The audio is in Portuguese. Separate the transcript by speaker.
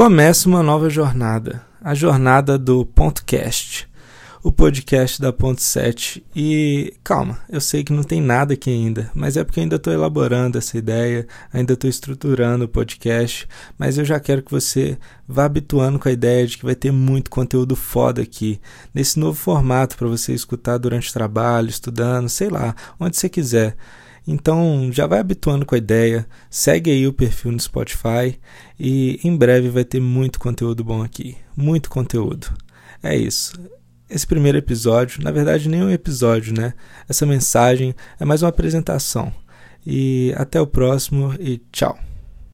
Speaker 1: Começa uma nova jornada, a jornada do Ponto Cast, o podcast da Ponto 7. E calma, eu sei que não tem nada aqui ainda, mas é porque ainda estou elaborando essa ideia, ainda estou estruturando o podcast, mas eu já quero que você vá habituando com a ideia de que vai ter muito conteúdo foda aqui, nesse novo formato para você escutar durante o trabalho, estudando, sei lá, onde você quiser. Então já vai habituando com a ideia, segue aí o perfil no Spotify e em breve vai ter muito conteúdo bom aqui, muito conteúdo. É isso. Esse primeiro episódio, na verdade nem um episódio, né? Essa mensagem é mais uma apresentação. E até o próximo e tchau.